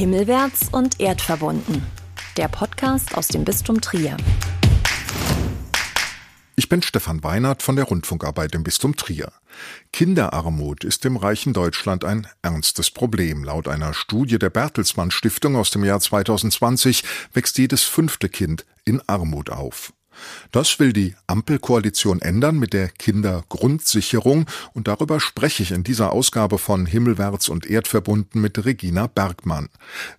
Himmelwärts und erdverbunden. Der Podcast aus dem Bistum Trier. Ich bin Stefan Weinert von der Rundfunkarbeit im Bistum Trier. Kinderarmut ist im reichen Deutschland ein ernstes Problem. Laut einer Studie der Bertelsmann Stiftung aus dem Jahr 2020 wächst jedes fünfte Kind in Armut auf. Das will die Ampelkoalition ändern mit der Kindergrundsicherung und darüber spreche ich in dieser Ausgabe von Himmelwärts und Erdverbunden mit Regina Bergmann.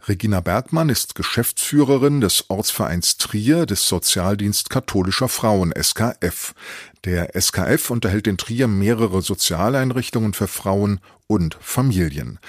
Regina Bergmann ist Geschäftsführerin des Ortsvereins Trier des Sozialdienst katholischer Frauen SKF. Der SKF unterhält in Trier mehrere Sozialeinrichtungen für Frauen und Familien.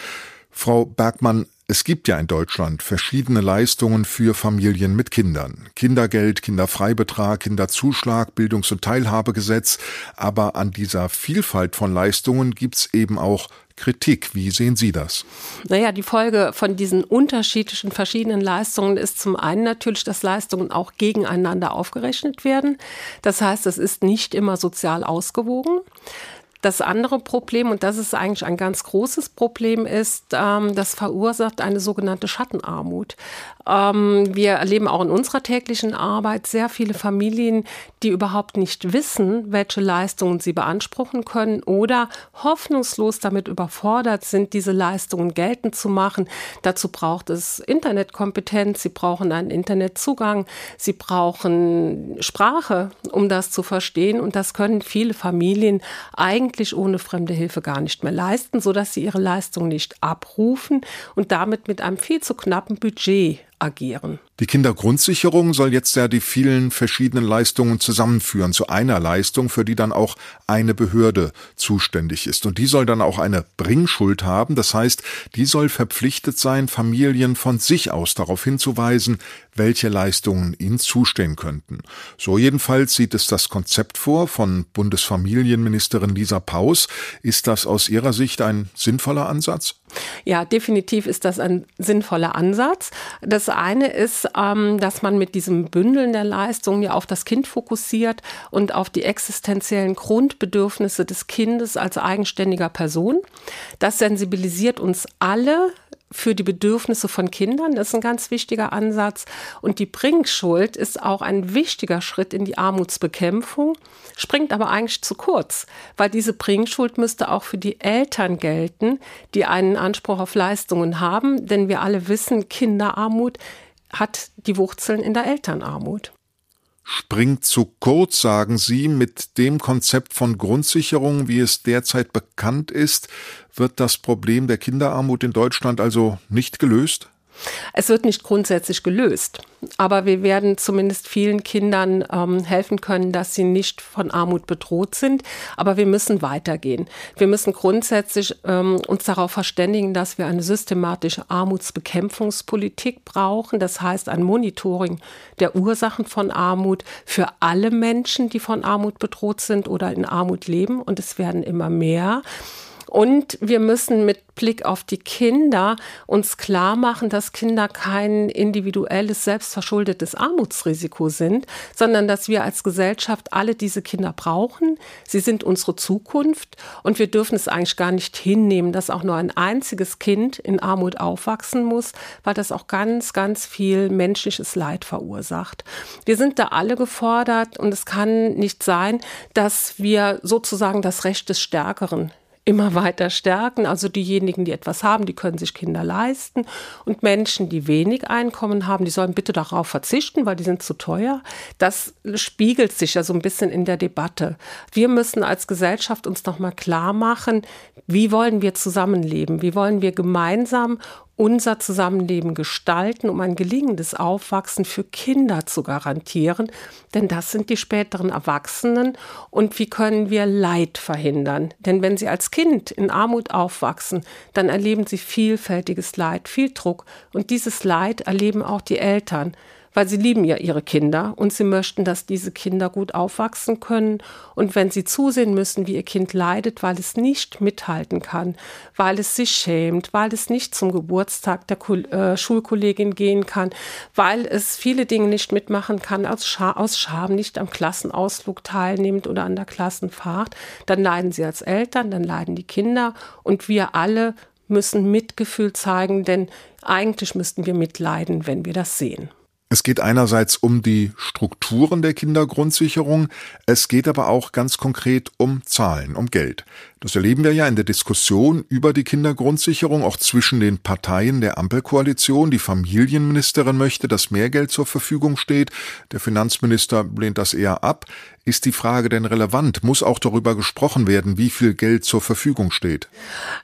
Frau Bergmann, es gibt ja in Deutschland verschiedene Leistungen für Familien mit Kindern. Kindergeld, Kinderfreibetrag, Kinderzuschlag, Bildungs- und Teilhabegesetz. Aber an dieser Vielfalt von Leistungen gibt's eben auch Kritik. Wie sehen Sie das? Naja, die Folge von diesen unterschiedlichen verschiedenen Leistungen ist zum einen natürlich, dass Leistungen auch gegeneinander aufgerechnet werden. Das heißt, es ist nicht immer sozial ausgewogen. Das andere Problem, und das ist eigentlich ein ganz großes Problem, ist, ähm, das verursacht eine sogenannte Schattenarmut. Ähm, wir erleben auch in unserer täglichen Arbeit sehr viele Familien, die überhaupt nicht wissen, welche Leistungen sie beanspruchen können oder hoffnungslos damit überfordert sind, diese Leistungen geltend zu machen. Dazu braucht es Internetkompetenz, sie brauchen einen Internetzugang, sie brauchen Sprache, um das zu verstehen. Und das können viele Familien eigentlich eigentlich ohne fremde Hilfe gar nicht mehr leisten, sodass sie ihre Leistung nicht abrufen und damit mit einem viel zu knappen Budget agieren. Die Kindergrundsicherung soll jetzt ja die vielen verschiedenen Leistungen zusammenführen zu einer Leistung, für die dann auch eine Behörde zuständig ist. Und die soll dann auch eine Bringschuld haben. Das heißt, die soll verpflichtet sein, Familien von sich aus darauf hinzuweisen, welche Leistungen ihnen zustehen könnten. So jedenfalls sieht es das Konzept vor von Bundesfamilienministerin Lisa Paus. Ist das aus Ihrer Sicht ein sinnvoller Ansatz? Ja, definitiv ist das ein sinnvoller Ansatz. Das eine ist, ähm, dass man mit diesem Bündeln der Leistungen ja auf das Kind fokussiert und auf die existenziellen Grundbedürfnisse des Kindes als eigenständiger Person. Das sensibilisiert uns alle für die Bedürfnisse von Kindern. Das ist ein ganz wichtiger Ansatz. Und die Bringschuld ist auch ein wichtiger Schritt in die Armutsbekämpfung, springt aber eigentlich zu kurz, weil diese Bringschuld müsste auch für die Eltern gelten, die einen Anspruch auf Leistungen haben. Denn wir alle wissen, Kinderarmut hat die Wurzeln in der Elternarmut springt zu kurz, sagen Sie, mit dem Konzept von Grundsicherung, wie es derzeit bekannt ist, wird das Problem der Kinderarmut in Deutschland also nicht gelöst? Es wird nicht grundsätzlich gelöst, aber wir werden zumindest vielen Kindern ähm, helfen können, dass sie nicht von Armut bedroht sind. Aber wir müssen weitergehen. Wir müssen grundsätzlich ähm, uns darauf verständigen, dass wir eine systematische Armutsbekämpfungspolitik brauchen. Das heißt ein Monitoring der Ursachen von Armut für alle Menschen, die von Armut bedroht sind oder in Armut leben. Und es werden immer mehr. Und wir müssen mit Blick auf die Kinder uns klar machen, dass Kinder kein individuelles, selbstverschuldetes Armutsrisiko sind, sondern dass wir als Gesellschaft alle diese Kinder brauchen. Sie sind unsere Zukunft und wir dürfen es eigentlich gar nicht hinnehmen, dass auch nur ein einziges Kind in Armut aufwachsen muss, weil das auch ganz, ganz viel menschliches Leid verursacht. Wir sind da alle gefordert und es kann nicht sein, dass wir sozusagen das Recht des Stärkeren immer weiter stärken. Also diejenigen, die etwas haben, die können sich Kinder leisten. Und Menschen, die wenig Einkommen haben, die sollen bitte darauf verzichten, weil die sind zu teuer. Das spiegelt sich ja so ein bisschen in der Debatte. Wir müssen als Gesellschaft uns noch mal klar machen, wie wollen wir zusammenleben? Wie wollen wir gemeinsam unser Zusammenleben gestalten, um ein gelingendes Aufwachsen für Kinder zu garantieren. Denn das sind die späteren Erwachsenen. Und wie können wir Leid verhindern? Denn wenn sie als Kind in Armut aufwachsen, dann erleben sie vielfältiges Leid, viel Druck. Und dieses Leid erleben auch die Eltern weil sie lieben ja ihre Kinder und sie möchten, dass diese Kinder gut aufwachsen können. Und wenn sie zusehen müssen, wie ihr Kind leidet, weil es nicht mithalten kann, weil es sich schämt, weil es nicht zum Geburtstag der äh, Schulkollegin gehen kann, weil es viele Dinge nicht mitmachen kann, aus, Scha aus Scham nicht am Klassenausflug teilnimmt oder an der Klassenfahrt, dann leiden sie als Eltern, dann leiden die Kinder und wir alle müssen Mitgefühl zeigen, denn Eigentlich müssten wir mitleiden, wenn wir das sehen. Es geht einerseits um die Strukturen der Kindergrundsicherung, es geht aber auch ganz konkret um Zahlen, um Geld. Das erleben wir ja in der Diskussion über die Kindergrundsicherung auch zwischen den Parteien der Ampelkoalition. Die Familienministerin möchte, dass mehr Geld zur Verfügung steht. Der Finanzminister lehnt das eher ab. Ist die Frage denn relevant? Muss auch darüber gesprochen werden, wie viel Geld zur Verfügung steht?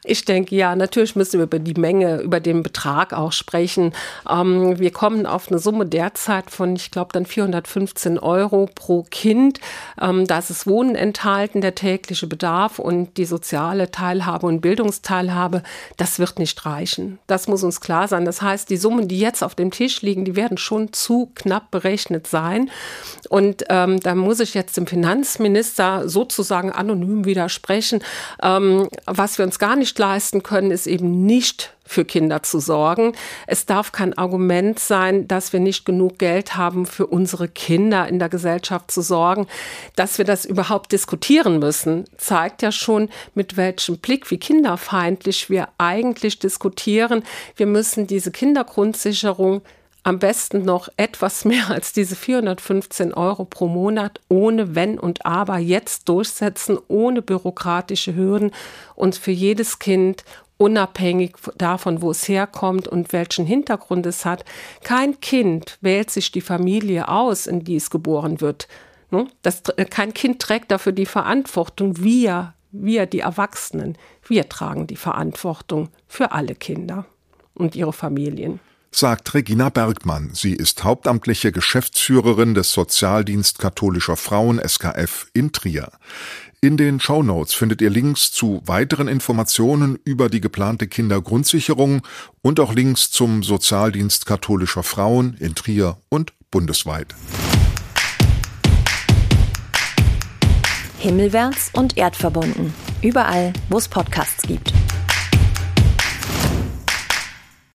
Ich denke ja, natürlich müssen wir über die Menge, über den Betrag auch sprechen. Ähm, wir kommen auf eine Summe derzeit von, ich glaube, dann 415 Euro pro Kind. Ähm, da ist das Wohnen enthalten, der tägliche Bedarf und die soziale Teilhabe und Bildungsteilhabe. Das wird nicht reichen. Das muss uns klar sein. Das heißt, die Summen, die jetzt auf dem Tisch liegen, die werden schon zu knapp berechnet sein. Und ähm, da muss ich jetzt dem Finanzminister sozusagen anonym widersprechen. Ähm, was wir uns gar nicht leisten können, ist eben nicht für Kinder zu sorgen. Es darf kein Argument sein, dass wir nicht genug Geld haben, für unsere Kinder in der Gesellschaft zu sorgen. Dass wir das überhaupt diskutieren müssen, zeigt ja schon, mit welchem Blick, wie kinderfeindlich wir eigentlich diskutieren. Wir müssen diese Kindergrundsicherung am besten noch etwas mehr als diese 415 Euro pro Monat ohne Wenn und Aber jetzt durchsetzen, ohne bürokratische Hürden und für jedes Kind unabhängig davon, wo es herkommt und welchen Hintergrund es hat. Kein Kind wählt sich die Familie aus, in die es geboren wird. Ne? Das, kein Kind trägt dafür die Verantwortung. Wir, wir, die Erwachsenen, wir tragen die Verantwortung für alle Kinder und ihre Familien sagt Regina Bergmann. Sie ist hauptamtliche Geschäftsführerin des Sozialdienst katholischer Frauen SKF in Trier. In den Shownotes findet ihr Links zu weiteren Informationen über die geplante Kindergrundsicherung und auch Links zum Sozialdienst katholischer Frauen in Trier und bundesweit. Himmelwärts und erdverbunden. Überall, wo es Podcasts gibt.